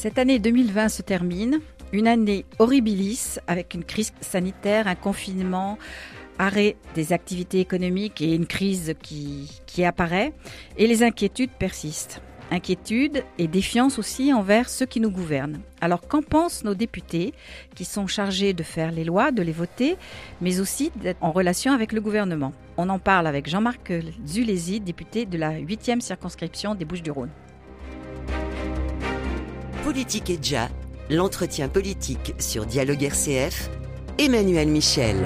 Cette année 2020 se termine, une année horribilis avec une crise sanitaire, un confinement, arrêt des activités économiques et une crise qui, apparaît, et les inquiétudes persistent. Inquiétude et défiance aussi envers ceux qui nous gouvernent. Alors qu'en pensent nos députés qui sont chargés de faire les lois, de les voter, mais aussi en relation avec le gouvernement? On en parle avec Jean-Marc Zulési, député de la 8e circonscription des Bouches-du-Rhône. Politique et déjà, l'entretien politique sur Dialogue RCF, Emmanuel Michel.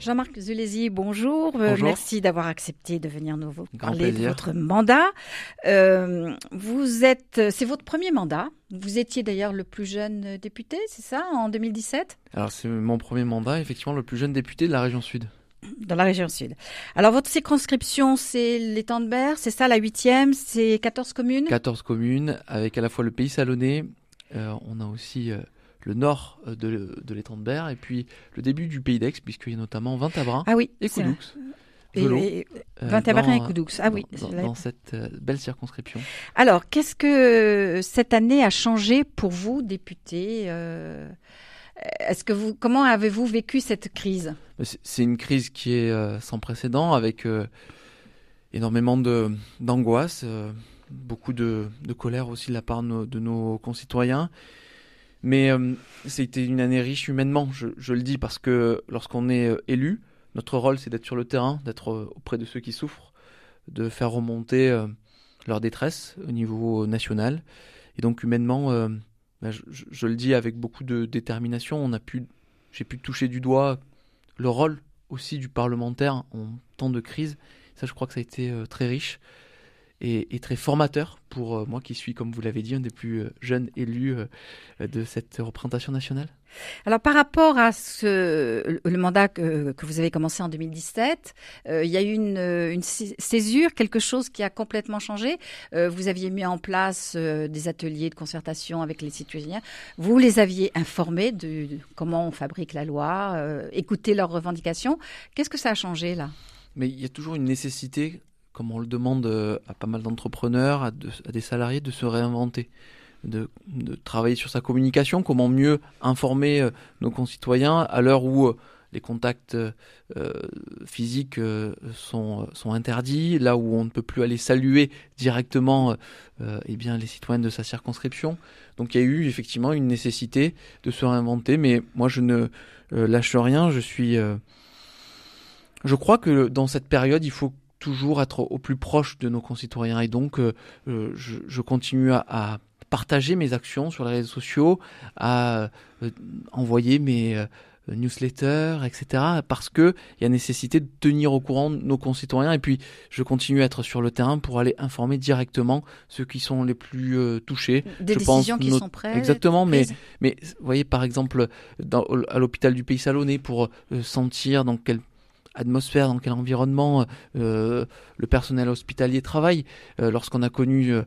Jean-Marc Zulési, bonjour. Euh, bonjour. merci d'avoir accepté de venir nous parler de votre mandat. Euh, vous êtes, c'est votre premier mandat. Vous étiez d'ailleurs le plus jeune député, c'est ça, en 2017 Alors c'est mon premier mandat, effectivement, le plus jeune député de la région Sud. Dans la région Sud. Alors votre circonscription, c'est l'étang de Berre, c'est ça la huitième, c'est 14 communes? 14 communes, avec à la fois le pays salonnais, euh, on a aussi... Euh, le nord euh, de, de l'étang de Berre et puis le début du pays d'Aix, puisqu'il y a notamment Vintabrin ah oui, et Coudoux. Et, et Vintabrin et Coudoux. Ah oui. Dans, dans cette euh, belle circonscription. Alors, qu'est-ce que cette année a changé pour vous, député euh, Comment avez-vous vécu cette crise? C'est une crise qui est euh, sans précédent, avec euh, énormément d'angoisse, euh, beaucoup de, colère aussi de la part de nos, concitoyens. Mais c'était une année riche humainement, je, le dis, parce que lorsqu'on est élu, notre rôle c'est d'être sur le terrain, d'être auprès de ceux qui souffrent, de faire remonter leur détresse au niveau national. Et donc humainement, bah, je, le dis avec beaucoup de détermination, on a pu, j'ai pu toucher du doigt le rôle aussi du parlementaire en temps de crise. Ça, je crois que ça a été euh, très riche et, très formateur pour euh, moi qui suis, comme vous l'avez dit, un des plus euh, jeunes élus de cette représentation nationale. Alors par rapport à ce, le mandat que, vous avez commencé en 2017, euh, il y a eu une, une, césure, quelque chose qui a complètement changé. Euh, vous aviez mis en place euh, des ateliers de concertation avec les citoyens. Vous les aviez informés de, comment on fabrique la loi, euh, écouter leurs revendications. Qu'est-ce que ça a changé là? Mais il y a toujours une nécessité comme on le demande euh, à pas mal d'entrepreneurs, à, de, à, des salariés, de se réinventer, de, travailler sur sa communication, comment mieux informer euh, nos concitoyens à l'heure où euh, les contacts euh, physiques sont, sont interdits, là où on ne peut plus aller saluer directement eh bien, les citoyens de sa circonscription. Donc il y a eu effectivement une nécessité de se réinventer, mais moi je ne lâche rien, je suis... je crois que dans cette période, il faut toujours être au plus proche de nos concitoyens. Et donc, je, continue à, partager mes actions sur les réseaux sociaux, à euh, envoyer mes euh, newsletters, etc. Parce que il y a nécessité de tenir au courant nos concitoyens. Et puis, je continue à être sur le terrain pour aller informer directement ceux qui sont les plus euh, touchés. Des je décisions pense, qui sont prises. Exactement. Mais, mais, vous voyez, par exemple, dans, à l'hôpital du Pays Salonnais, pour sentir dans quel atmosphère, dans quel environnement euh, le personnel hospitalier travaille. Euh, Lorsqu'on a connu euh,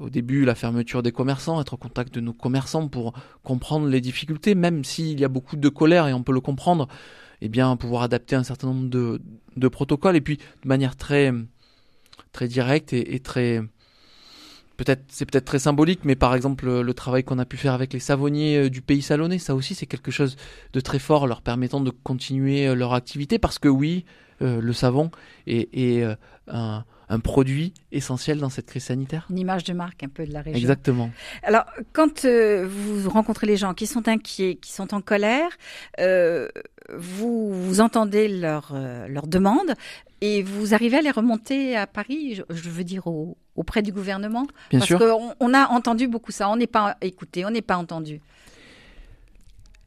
au début la fermeture des commerçants, être au contact de nos commerçants pour comprendre les difficultés, même s'il y a beaucoup de colère et on peut le comprendre, et eh bien pouvoir adapter un certain nombre de, de protocoles et puis de manière très très directe et très peut-être c'est peut-être très symbolique, mais par exemple le, le travail qu'on a pu faire avec les savonniers euh, du pays salonnais, ça aussi c'est quelque chose de très fort, leur permettant de continuer euh, leur activité, parce que oui, euh, le savon est, est euh, un, un, produit essentiel dans cette crise sanitaire. Une image de marque un peu de la région. Exactement. Alors quand euh, vous rencontrez les gens qui sont inquiets, qui sont en colère, vous, vous entendez leurs leur demandes et vous arrivez à les remonter à Paris, je, je veux dire au, auprès du gouvernement? Bien Parce qu'on on a entendu beaucoup ça, on n'est pas écouté, on n'est pas entendu.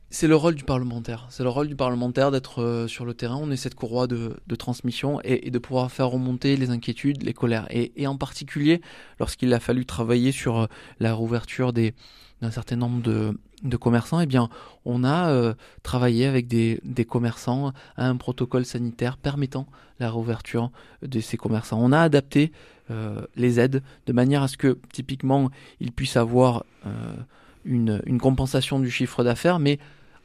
C'est le rôle du parlementaire. C'est le rôle du parlementaire d'être euh, sur le terrain. On est cette courroie de, de transmission et, et, de pouvoir faire remonter les inquiétudes, les colères. Et, et en particulier, lorsqu'il a fallu travailler sur euh, la rouverture des, d'un certain nombre de, commerçants, eh on a euh, travaillé avec des, commerçants à un protocole sanitaire permettant la réouverture de ces commerçants. On a adapté euh, les aides de manière à ce que, typiquement, ils puissent avoir euh, une, compensation du chiffre d'affaires, mais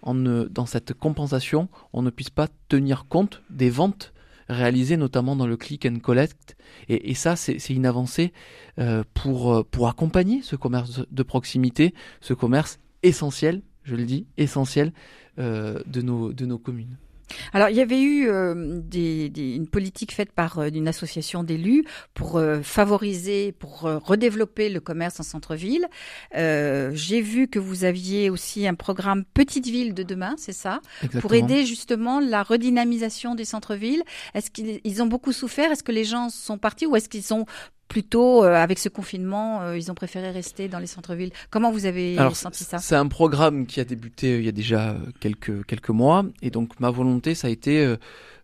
dans cette compensation, on ne puisse pas tenir compte des ventes réalisés, notamment dans le click and collect. Et, ça, c'est une avancée euh, pour, pour accompagner ce commerce de proximité, ce commerce essentiel, je le dis, essentiel nos, de nos communes. Alors, il y avait eu euh, une politique faite par euh, une association d'élus pour euh, favoriser, pour redévelopper le commerce en centre-ville. J'ai vu que vous aviez aussi un programme Petite Ville de demain, c'est ça? Pour aider justement la redynamisation des centres-villes. Est-ce qu'ils ont beaucoup souffert? Est-ce que les gens sont partis ou est-ce qu'ils sont plutôt, euh, avec ce confinement, euh, ils ont préféré rester dans les centres-villes. Comment vous avez senti ça? C'est un programme qui a débuté euh, il y a déjà quelques, quelques mois. Et donc, ma volonté, ça a été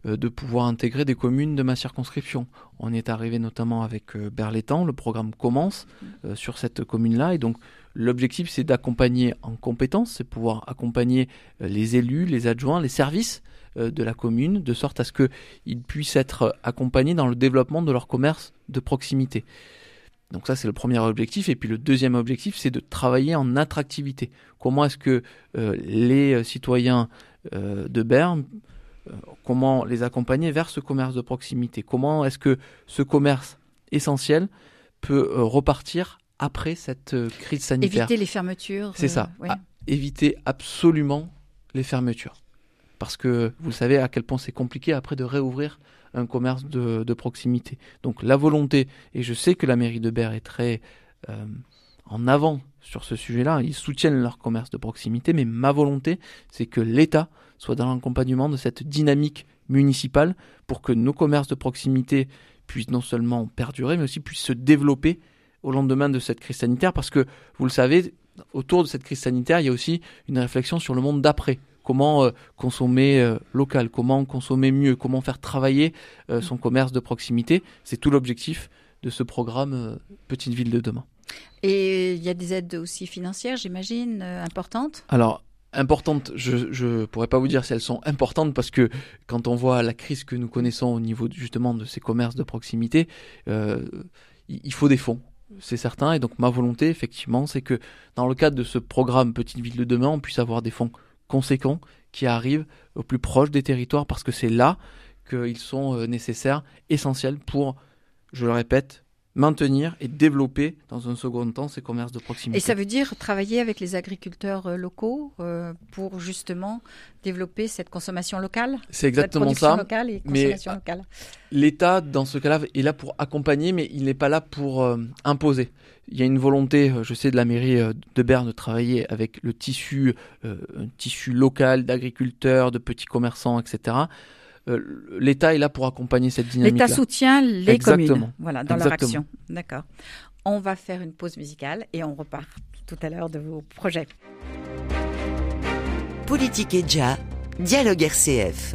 de pouvoir intégrer des communes de ma circonscription. On est arrivé notamment avec Berlétan. Le programme commence sur cette commune-là. Et donc, l'objectif, c'est d'accompagner en compétences, c'est pouvoir accompagner les élus, les adjoints, les services de la commune, de sorte à ce qu'ils puissent être accompagnés dans le développement de leur commerce de proximité. Donc ça, c'est le premier objectif. Et puis le deuxième objectif, c'est de travailler en attractivité. Comment est-ce que euh, les citoyens euh, de Berne, comment les accompagner vers ce commerce de proximité? Comment est-ce que ce commerce essentiel peut repartir après cette crise sanitaire? Éviter les fermetures. C'est ça. éviter absolument les fermetures parce que vous savez à quel point c'est compliqué après de réouvrir un commerce de, proximité. Donc la volonté, et je sais que la mairie de Berre est très euh, en avant sur ce sujet-là, ils soutiennent leur commerce de proximité, mais ma volonté, c'est que l'État soit dans l'accompagnement de cette dynamique municipale pour que nos commerces de proximité puissent non seulement perdurer, mais aussi puissent se développer au lendemain de cette crise sanitaire, parce que vous le savez, autour de cette crise sanitaire, il y a aussi une réflexion sur le monde d'après comment euh, consommer euh, local, comment consommer mieux, comment faire travailler euh, son commerce de proximité. C'est tout l'objectif de ce programme Petite Ville de demain. Et il y a des aides aussi financières, j'imagine, importantes? Alors, importantes, je ne pourrais pas vous dire si elles sont importantes parce que quand on voit la crise que nous connaissons au niveau justement de ces commerces de proximité, il faut des fonds c'est certain. Et donc ma volonté, effectivement, c'est que dans le cadre de ce programme Petite Ville de demain, on puisse avoir des fonds conséquents qui arrivent au plus proche des territoires parce que c'est là qu'ils sont euh, nécessaires, essentiels pour, je le répète, maintenir et développer dans un second temps ces commerces de proximité. Et ça veut dire travailler avec les agriculteurs euh, locaux euh, pour justement développer cette consommation locale C'est exactement cette ça. Locale et consommation locale. L'État, dans ce cas-là, est là pour accompagner, mais il n'est pas là pour euh, imposer. Il y a une volonté, je sais, de la mairie de Berne de travailler avec le tissu, un tissu local d'agriculteurs, de petits commerçants, etc. Euh, l'État est là pour accompagner cette dynamique. L'État soutient les communes, voilà, dans leur action. D'accord. On va faire une pause musicale et on repart tout à l'heure de vos projets. Politique et Dia, dialogue RCF.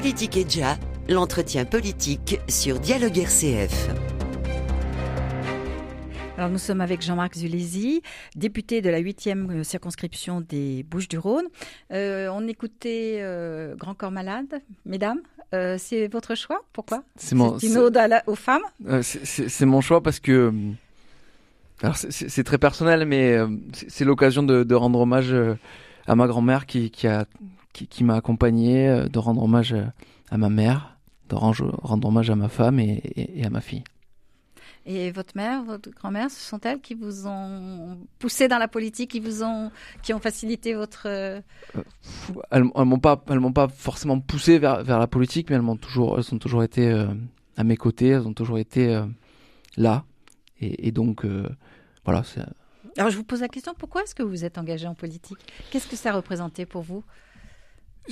Politique et déjà, l'entretien politique sur Dialogue RCF. Alors nous sommes avec Jean-Marc Zulési, député de la 8e circonscription des Bouches-du-Rhône. Euh, on écoutait euh, Grand Corps Malade, mesdames. Euh, c'est votre choix? Pourquoi? C'est mon, une ode à la- aux femmes? Euh, c'est- mon choix parce que euh, alors c'est- très personnel, mais euh, c'est l'occasion de, de rendre hommage euh, à ma grand-mère qui qui a qui, qui m'a accompagné, euh, de rendre hommage euh, à ma mère, de rendre, hommage à ma femme et, et- et à ma fille. Et votre mère, votre grand-mère, ce sont elles qui vous ont poussé dans la politique, qui vous ont, qui ont facilité votre. euh, Elles, elles m'ont pas elles m'ont pas forcément poussé vers vers la politique, mais elles m'ont toujours elles ont toujours été euh, à mes côtés, elles ont toujours été euh, là et, et donc voilà Alors je vous pose la question pourquoi est-ce que vous êtes engagé en politique? Qu'est-ce que ça représentait pour vous?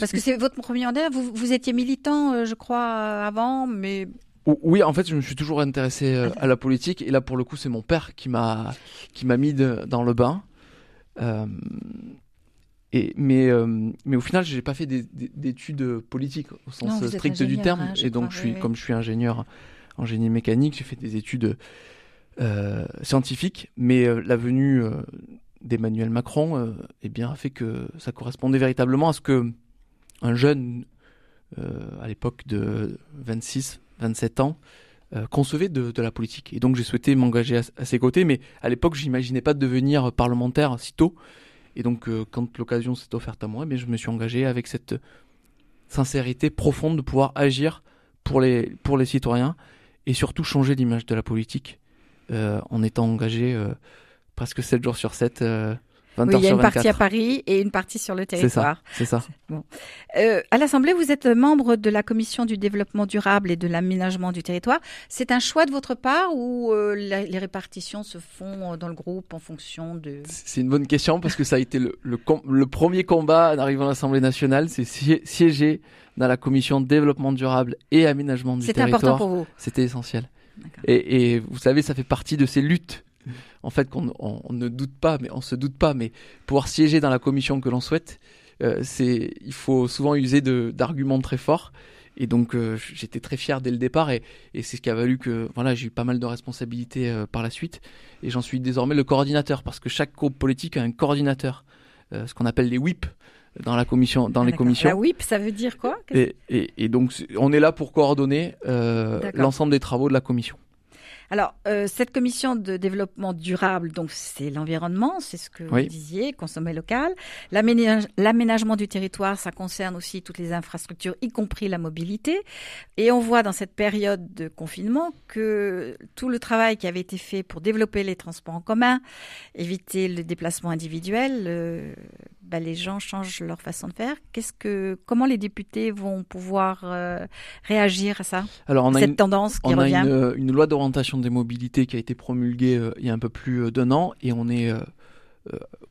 Parce que c'est votre premier mandat. Vous, vous étiez militant, euh, je crois, euh, avant, mais Oui, en fait, je me suis toujours intéressé euh, à la politique et là, pour le coup, c'est mon père qui m'a qui m'a mis de- dans le bain. Euh, et mais euh, mais au final, j'ai pas fait des- des- d'études politiques au sens Non, strict du terme. hein, et donc, crois, je suis oui, comme je suis ingénieur en génie mécanique, j'ai fait des études euh, scientifiques. Mais la venue d'Emmanuel Macron, eh bien, a fait que ça correspondait véritablement à ce que un jeune euh, à l'époque de 26, 27 ans euh, concevait de, la politique. Et donc j'ai souhaité m'engager à, ses côtés, mais à l'époque j'imaginais pas de devenir parlementaire si tôt. Et donc euh, quand l'occasion s'est offerte à moi, mais je me suis engagé avec cette sincérité profonde de pouvoir agir pour les, pour les citoyens et surtout changer l'image de la politique en étant engagé presque 7 jours sur 7, euh, 20 oui, heures il y a une partie 24. à Paris et une partie sur le C'est ça, territoire. c'est ça. Euh, à l'Assemblée, vous êtes membre de la Commission du développement durable et de l'aménagement du territoire. C'est un choix de votre part ou euh, la- les répartitions se font euh, dans le groupe en fonction de... C'est une bonne question parce que ça a été le, le, com- le premier combat en arrivant à l'Assemblée nationale, c'est si- siéger dans la commission développement durable et aménagement du territoire. important pour vous. C'était essentiel. Et, et vous savez, ça fait partie de ces luttes. En fait, qu'on on, on ne doute pas, mais on se doute pas, mais pouvoir siéger dans la commission que l'on souhaite, euh, c'est, il faut souvent user d'arguments très forts. Et donc, euh, j'étais très fier dès le départ, et, et c'est ce qui a valu que, voilà, j'ai eu pas mal de responsabilités euh, par la suite, et j'en suis désormais le coordinateur, parce que chaque groupe politique a un coordinateur, ce qu'on appelle les whips dans la commission, dans Ah, les commissions. La WIP, ça veut dire quoi? Et, et, et donc, on est là pour coordonner l'ensemble des travaux de la commission. Alors, euh, cette commission de développement durable, donc c'est l'environnement, c'est ce que Oui. vous disiez, consommer local. L'aménage- L'aménagement du territoire, ça concerne aussi toutes les infrastructures, y compris la mobilité. Et on voit dans cette période de confinement que tout le travail qui avait été fait pour développer les transports en commun, éviter le déplacement individuel, euh, bah, les gens changent leur façon de faire. Qu'est-ce que, comment les députés vont pouvoir euh, réagir à ça, Alors, on a cette une, tendance qui on a revient une, euh, une loi d'orientation des mobilités qui a été promulguée euh, il y a un peu plus euh, d'un an et on est euh,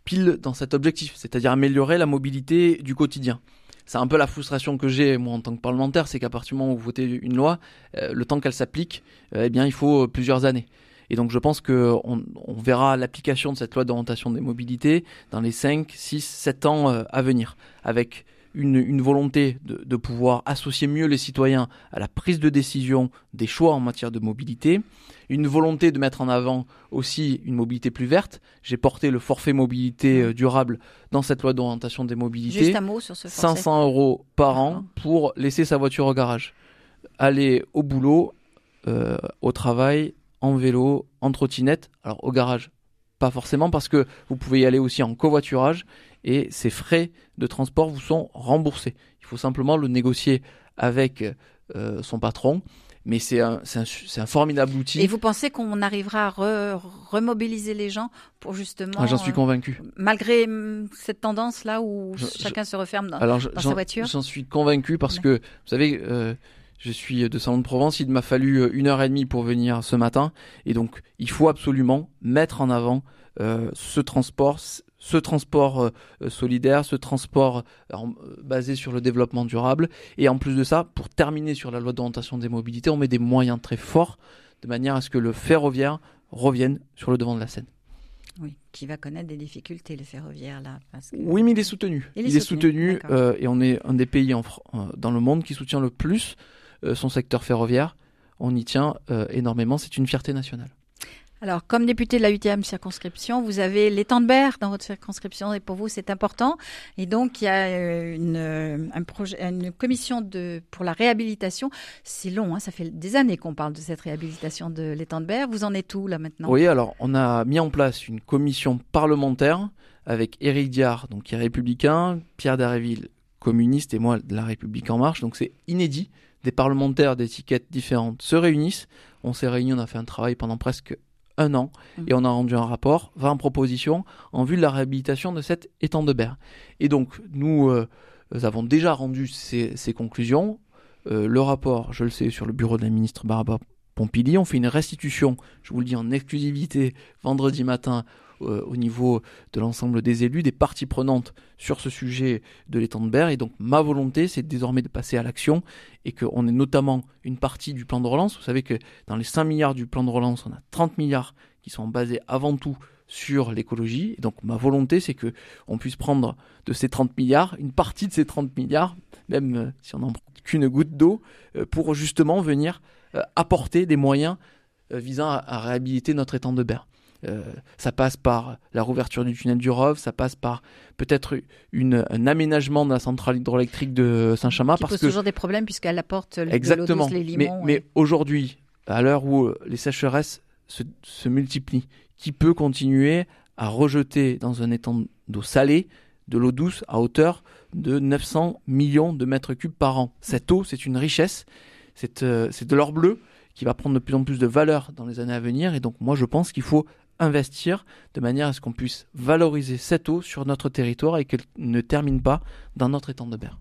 pile dans cet objectif, c'est-à-dire améliorer la mobilité du quotidien. C'est un peu la frustration que j'ai moi en tant que parlementaire, c'est qu'à partir du moment où vous votez une loi, le temps qu'elle s'applique, eh bien il faut plusieurs années. Et donc je pense que on, verra l'application de cette loi d'orientation des mobilités dans les 5, 6, 7 ans à venir, avec une, volonté de pouvoir associer mieux les citoyens à la prise de décision des choix en matière de mobilité, une volonté de mettre en avant aussi une mobilité plus verte. J'ai porté le forfait mobilité euh, durable dans cette loi d'orientation des mobilités. Juste un mot sur ce forfait. 500 euros par an pour laisser sa voiture au garage. Aller au boulot, euh, au travail, en vélo, en trottinette. Alors au garage, pas forcément parce que vous pouvez y aller aussi en covoiturage et ces frais de transport vous sont remboursés. Il faut simplement le négocier avec euh, son patron. Mais c'est un, formidable outil. Et vous pensez qu'on arrivera à re- remobiliser les gens pour justement, Ah, J'en suis euh, convaincu. malgré hum, cette tendance là où Je- chacun se referme dans, Alors, je- dans sa voiture? j'en suis convaincu parce que, vous savez, euh, je suis de Salon de Provence, il m'a fallu euh, une heure et demie pour venir ce matin, et donc il faut absolument mettre en avant euh, ce transport, ce transport solidaire, ce transport basé sur le développement durable. Et en plus de ça, pour terminer sur la loi d'orientation des mobilités, on met des moyens très forts de manière à ce que le ferroviaire revienne sur le devant de la scène. Oui, qui va connaître des difficultés, le ferroviaire, là. Oui, mais il est soutenu. Il, est soutenu, euh, et on est un des pays en, euh, dans le monde qui soutient le plus euh, son secteur ferroviaire. On y tient énormément, c'est une fierté nationale. Alors, comme député de la 8e circonscription, vous avez l'étang de Berre dans votre circonscription et pour vous, c'est important. Et donc, il y a euh, une, euh, une commission pour la réhabilitation. C'est long, hein, ça fait des années qu'on parle de cette réhabilitation de l'étang de Berre. Vous en êtes où là maintenant? Oui, alors, on a mis en place une commission parlementaire avec Éric Diard, donc qui est républicain, Pierre Daréville, communiste, et moi de la République En Marche. Donc, c'est inédit. Des parlementaires d'étiquettes différentes se réunissent. On s'est réunis, on a fait un travail pendant presque un an mmh. et on a rendu un rapport, 20 propositions en vue de la réhabilitation de cet étang de berre. Et donc nous, euh, avons déjà rendu ces, conclusions. Euh, le rapport, je le sais, sur le bureau de la ministre Barbara Pompili. On fait une restitution, je vous le dis en exclusivité, vendredi matin euh, au niveau de l'ensemble des élus, des parties prenantes sur ce sujet de l'étang de berre. Et donc ma volonté, c'est désormais de passer à l'action et qu'on ait notamment une partie du plan de relance. Vous savez que dans les 5 milliards du plan de relance, on a 30 milliards qui sont basés avant tout sur l'écologie. Et donc ma volonté, c'est que on puisse prendre de ces 30 milliards, une partie de ces 30 milliards, même euh, si on n'en prend qu'une goutte d'eau, euh, pour justement venir apporter des moyens visant à, réhabiliter notre étang de berre. Euh, ça passe par la rouverture du tunnel du Rove, ça passe par peut-être un aménagement de la centrale hydroélectrique de Saint-Chamas. Qui pose toujours des problèmes puisqu'elle apporte Exactement. les limons. Mais, mais aujourd'hui, à l'heure où euh, les sécheresses se, se, multiplient, qui peut continuer à rejeter dans un étang d'eau salée de l'eau douce à hauteur de 900 millions de mètres cubes par an. Cette eau, c'est une richesse, c'est euh, de l'or bleu qui va prendre de plus en plus de valeur dans les années à venir. Et donc moi, je pense qu'il faut investir de manière à ce qu'on puisse valoriser cette eau sur notre territoire et qu'elle ne termine pas dans notre étang de berre.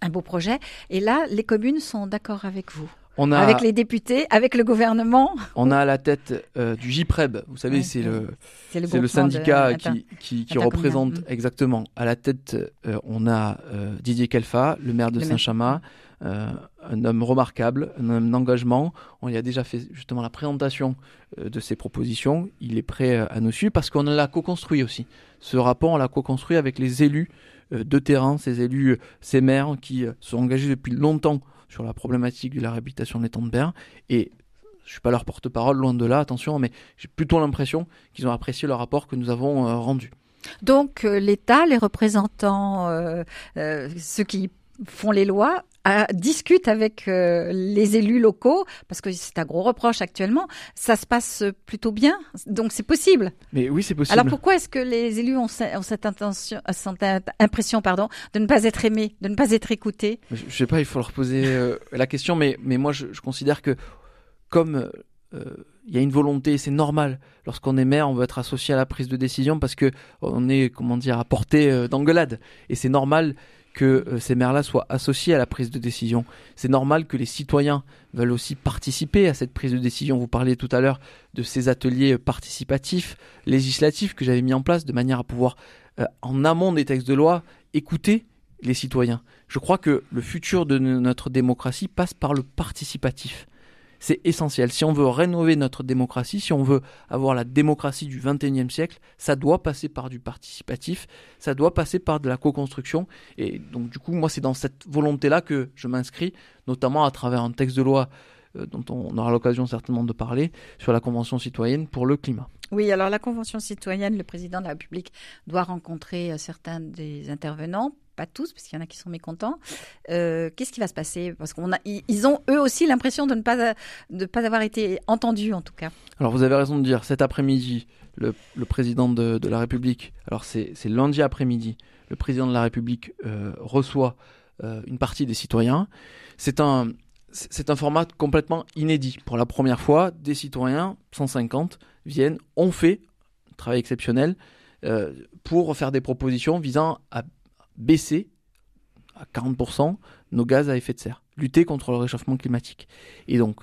Un beau projet. Et là, les communes sont d'accord avec vous on a, avec les députés, avec le gouvernement. On a à la tête euh, du JPREB, vous savez, c'est le, le, le, syndicat qui, qui, représente exactement. À la tête, euh, on a euh, Didier Kelfa, le maire de Saint-Chamas, un homme remarquable, un homme d'engagement. On y a déjà fait justement la présentation de ses propositions. Il est prêt à nous suivre parce qu'on l'a co-construit aussi. Ce rapport, on l'a co-construit avec les élus de terrain, ces élus, ces maires qui sont engagés depuis longtemps sur la problématique de la réhabilitation des temps de berre. Et je suis pas leur porte-parole, loin de là, attention, mais j'ai plutôt l'impression qu'ils ont apprécié le rapport que nous avons euh, rendu. Donc euh, l'État, les représentants, euh, ceux qui font les lois, discutent avec les élus locaux, parce que c'est un gros reproche actuellement, ça se passe plutôt bien, donc c'est possible. Mais oui, c'est possible. Alors pourquoi est-ce que les élus ont, cette, intention, cette impression pardon, de ne pas être aimés, de ne pas être écoutés? Je ne sais pas, il faut leur poser la question, mais, mais moi je, je considère que comme il euh, y a une volonté, c'est normal. Lorsqu'on est maire, on veut être associé à la prise de décision parce que on est, comment dire, à portée euh, d'engueulade. Et c'est normal que euh, ces maires-là soient associés à la prise de décision. C'est normal que les citoyens veulent aussi participer à cette prise de décision. Vous parliez tout à l'heure de ces ateliers participatifs, législatifs que j'avais mis en place de manière à pouvoir, en amont des textes de loi, écouter les citoyens. Je crois que le futur de notre démocratie passe par le participatif. C'est essentiel. Si on veut rénover notre démocratie, si on veut avoir la démocratie du XXIe siècle, ça doit passer par du participatif, ça doit passer par de la co-construction. Et donc du coup, moi, c'est dans cette volonté-là que je m'inscris, notamment à travers un texte de loi euh, dont on aura l'occasion certainement de parler, sur la Convention citoyenne pour le climat. Oui, alors la Convention citoyenne, le président de la République doit rencontrer euh, certains des intervenants pas tous, parce qu'il y en a qui sont mécontents. Euh, qu'est-ce qui va se passer? Parce qu'on ils ont eux aussi l'impression de ne pas, de pas avoir été entendus, en tout cas. Alors vous avez raison de dire, cet après-midi, le, président de, la République, alors c'est lundi après-midi, le président de la République euh, reçoit euh, une partie des citoyens. C'est un, c'est un format complètement inédit. Pour la première fois, des citoyens, 150, viennent, ont fait un travail exceptionnel pour faire des propositions visant à baisser à 40% nos gaz à effet de serre, lutter contre le réchauffement climatique. Et donc,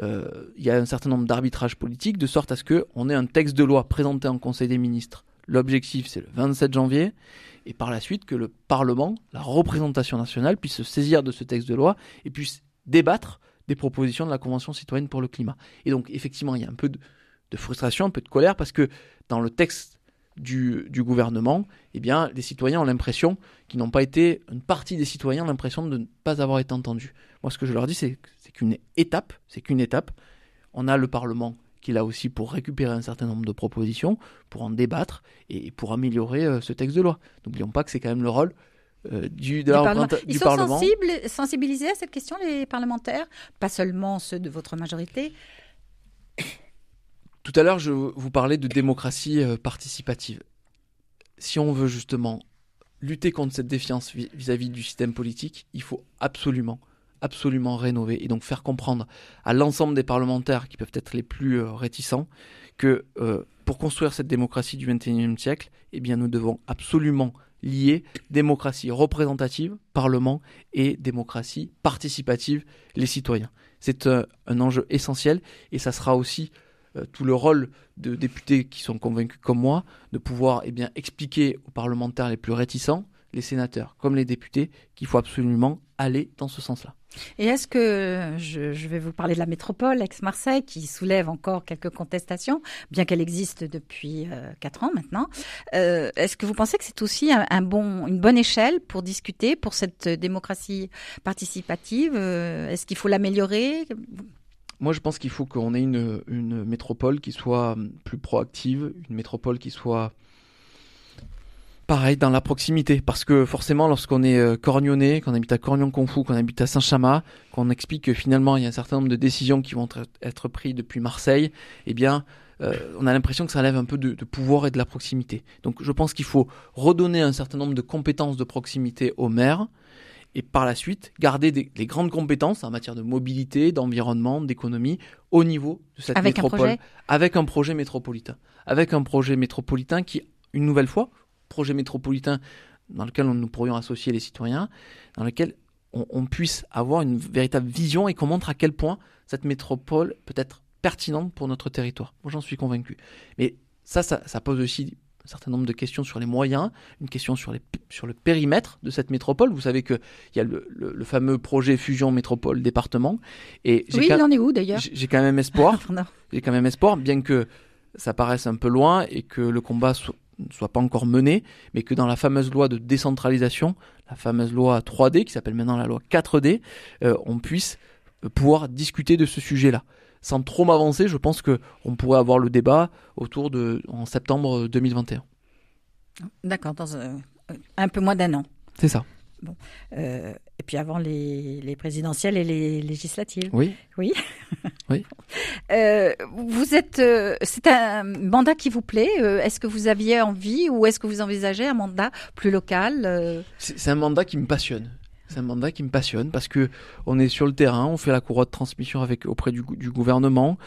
euh, il y a un certain nombre d'arbitrages politiques de sorte à ce qu'on ait un texte de loi présenté en Conseil des ministres L'objectif, c'est le 27 janvier, et par la suite que le Parlement, la représentation nationale, puisse se saisir de ce texte de loi et puisse débattre des propositions de la Convention citoyenne pour le climat. Et donc, effectivement, il y a un peu de, frustration, un peu de colère, parce que dans le texte du, gouvernement, eh bien, les citoyens ont l'impression qu'ils n'ont pas été, une partie des citoyens ont l'impression de ne pas avoir été entendus. Moi, ce que je leur dis, c'est qu'une étape, c'est qu'une étape. On a le Parlement qui est là aussi pour récupérer un certain nombre de propositions, pour en débattre et pour améliorer euh, ce texte de loi. N'oublions pas que c'est quand même le rôle euh, du, de Parlement. Ils sont Sensibles, sensibilisés à cette question, les parlementaires, pas seulement ceux de votre majorité. Tout à l'heure, je vous parlais de démocratie euh, participative. Si on veut justement lutter contre cette défiance vis-à-vis du système politique, il faut absolument, absolument rénover et donc faire comprendre à l'ensemble des parlementaires qui peuvent être les plus euh, réticents que pour construire cette démocratie du XXIe siècle, eh bien, nous devons absolument lier démocratie représentative, Parlement, et démocratie participative, les citoyens. C'est euh, un enjeu essentiel et ça sera aussi euh, tout le rôle de députés qui sont convaincus comme moi de pouvoir eh bien, expliquer aux parlementaires les plus réticents, les sénateurs comme les députés, qu'il faut absolument aller dans ce sens-là. Et est-ce que, je, vais vous parler de la métropole, ex-Marseille, qui soulève encore quelques contestations, bien qu'elle existe depuis euh, quatre ans maintenant. Euh, est-ce que vous pensez que c'est aussi un, bon, une bonne échelle pour discuter, pour cette démocratie participative? Euh, Est-ce qu'il faut l'améliorer? Moi, je pense qu'il faut qu'on ait une, métropole qui soit plus proactive, une métropole qui soit Pareil, dans la proximité, parce que forcément, lorsqu'on est euh, cornionné, qu'on habite à Cornion-Confou, qu'on habite à Saint-Chamas, qu'on explique que finalement il y a un certain nombre de décisions qui vont être prises depuis Marseille, eh bien, euh, on a l'impression que ça enlève un peu de, pouvoir et de la proximité. Donc, je pense qu'il faut redonner un certain nombre de compétences de proximité aux maires, et par la suite garder des, les grandes compétences en matière de mobilité, d'environnement, d'économie au niveau de cette avec métropole, un projet avec un projet métropolitain, avec un projet métropolitain qui, une nouvelle fois, projet métropolitain dans lequel nous pourrions associer les citoyens, dans lequel on, puisse avoir une véritable vision et qu'on montre à quel point cette métropole peut être pertinente pour notre territoire. Moi, j'en suis convaincu. Mais ça, ça, pose aussi certain nombre de questions sur les moyens, une question sur, les, sur le périmètre de cette métropole. Vous savez qu'il y a le, fameux projet fusion métropole-département. Et oui, il en est où d'ailleurs J'ai quand même espoir. j'ai quand même espoir, bien que ça paraisse un peu loin et que le combat ne soit pas encore menée, mais que dans la fameuse loi de décentralisation, la fameuse loi 3D, qui s'appelle maintenant la loi 4D, euh, on puisse pouvoir discuter de ce sujet-là. Sans trop m'avancer, je pense que on pourrait avoir le débat autour de en septembre 2021. D'accord, dans un peu moins d'un an. C'est ça. Bon. Euh, et puis avant les, présidentielles et les législatives. Oui. Oui. oui. Euh, vous êtes. Euh, c'est un mandat qui vous plaît. est-ce que vous aviez envie ou est-ce que vous envisagez un mandat plus local c'est, un mandat qui me passionne. C'est un mandat qui me passionne parce que on est sur le terrain, on fait la courroie de transmission avec auprès du, du gouvernement.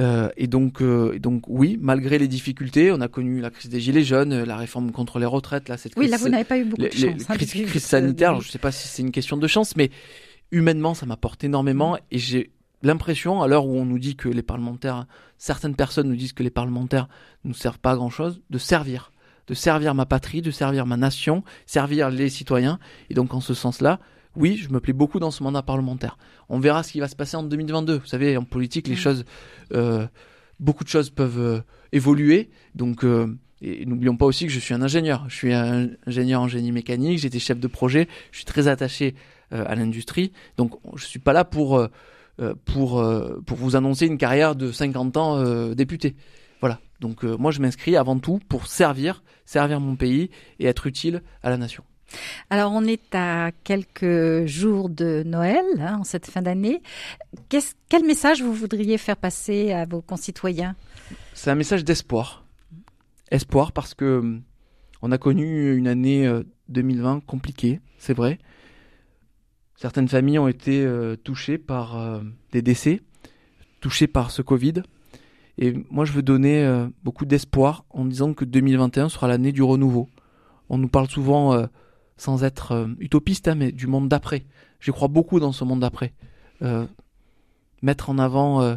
Euh, et donc, euh, donc oui, malgré les difficultés, on a connu la crise des gilets jaunes, euh, la réforme contre les retraites, là, cette oui, là vous n'avez pas eu beaucoup de chance. Hein, crise, crise sanitaire, je ne sais pas si c'est une question de chance, mais humainement, ça m'apporte énormément et j'ai l'impression, à l'heure où on nous dit que les parlementaires, certaines personnes nous disent que les parlementaires ne nous servent pas à grand chose, de servir, de servir ma patrie, de servir ma nation, servir les citoyens. Et donc, en ce sens-là, oui, je me plais beaucoup dans ce mandat parlementaire. On verra ce qui va se passer en 2022. Vous savez, en politique, les mm. choses, euh, beaucoup de choses peuvent euh, évoluer. Donc, euh, et n'oublions pas aussi que je suis un ingénieur. Je suis un ingénieur en génie mécanique. J'étais chef de projet. Je suis très attaché à l'industrie. Donc, je suis pas là pour pour pour vous annoncer une carrière de 50 ans député. Donc, moi, je m'inscris avant tout pour servir, servir mon pays et être utile à la nation. Alors, on est à quelques jours de Noël, hein, en cette fin d'année. quel message vous voudriez faire passer à vos concitoyens? C'est un message d'espoir. Espoir parce que on a connu une année 2020 euh, compliquée, c'est vrai. Certaines familles ont été euh, touchées par euh, des décès, touchées par ce Covid. Et moi, je veux donner beaucoup d'espoir en disant que 2021 sera l'année du renouveau. On nous parle souvent sans être euh, utopiste, hein, mais du monde d'après. Je crois beaucoup dans ce monde d'après. Euh, mettre en avant euh,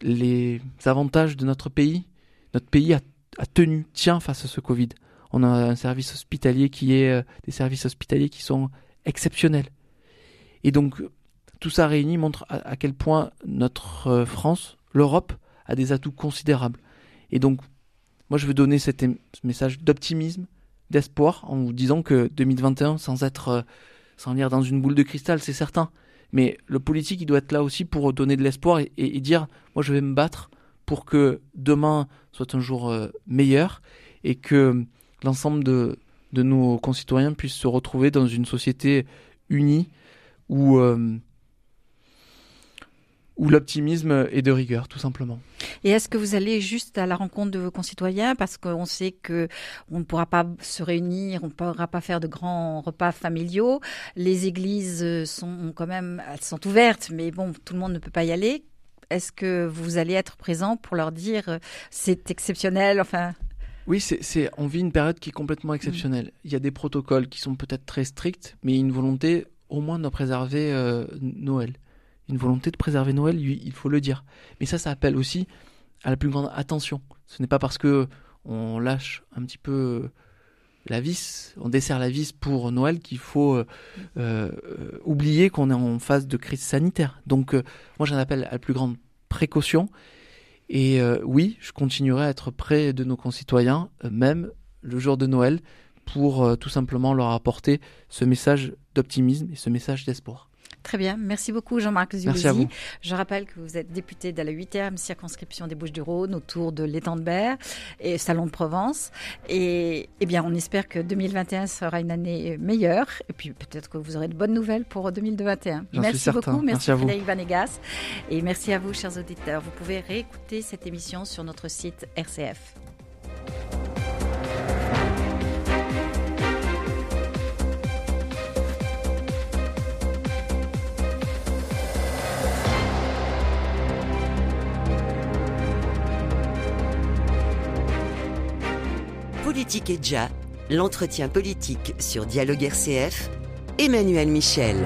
les avantages de notre pays. Notre pays a tenu, tient face à ce Covid. On a un service hospitalier qui est euh, des services hospitaliers qui sont exceptionnels. Et donc tout ça réuni montre à, quel point notre euh, France, l'Europe, a des atouts considérables. Et donc moi je veux donner ce message d'optimisme, d'espoir en vous disant que 2021, sans être, euh, sans lire dans une boule de cristal, c'est certain. Mais le politique, il doit être là aussi pour donner de l'espoir et, dire, moi je vais me battre pour que demain soit un jour euh, meilleur et que l'ensemble de, de nos concitoyens puissent se retrouver dans une société unie où euh, où l'optimisme est de rigueur, tout simplement. Et est-ce que vous allez juste à la rencontre de vos concitoyens parce qu'on sait que on ne pourra pas se réunir, on ne pourra pas faire de grands repas familiaux. Les églises sont quand même, elles sont ouvertes, mais bon, tout le monde ne peut pas y aller. Est-ce que vous allez être présent pour leur dire euh, c'est exceptionnel, enfin? Oui, c'est, on vit une période qui est complètement exceptionnelle. Mm. Il y a des protocoles qui sont peut-être très stricts, mais une volonté au moins de préserver euh, Noël une volonté de préserver Noël, il faut le dire. Mais ça, ça appelle aussi à la plus grande attention. Ce n'est pas parce que on lâche un petit peu la vis, on dessert la vis pour Noël qu'il faut euh, euh, oublier qu'on est en phase de crise sanitaire. Donc euh, moi j'en appelle à la plus grande précaution. Et oui, je continuerai à être près de nos concitoyens, même le jour de Noël, pour tout simplement leur apporter ce message d'optimisme et ce message d'espoir. Très bien. Merci beaucoup, Jean-Marc Zulesi. Je rappelle que vous êtes député de la 8e circonscription des Bouches-du-Rhône autour de l'étang de Berre et Salon de Provence. Et eh bien, on espère que 2021 sera une année meilleure. Et puis, peut-être que vous aurez de bonnes nouvelles pour 2021. Merci beaucoup. Merci, à vous. Vanegas. Et merci à vous, chers auditeurs. Vous pouvez réécouter cette émission sur notre site RCF. Politique l'entretien politique sur Dialogue RCF, Emmanuel Michel.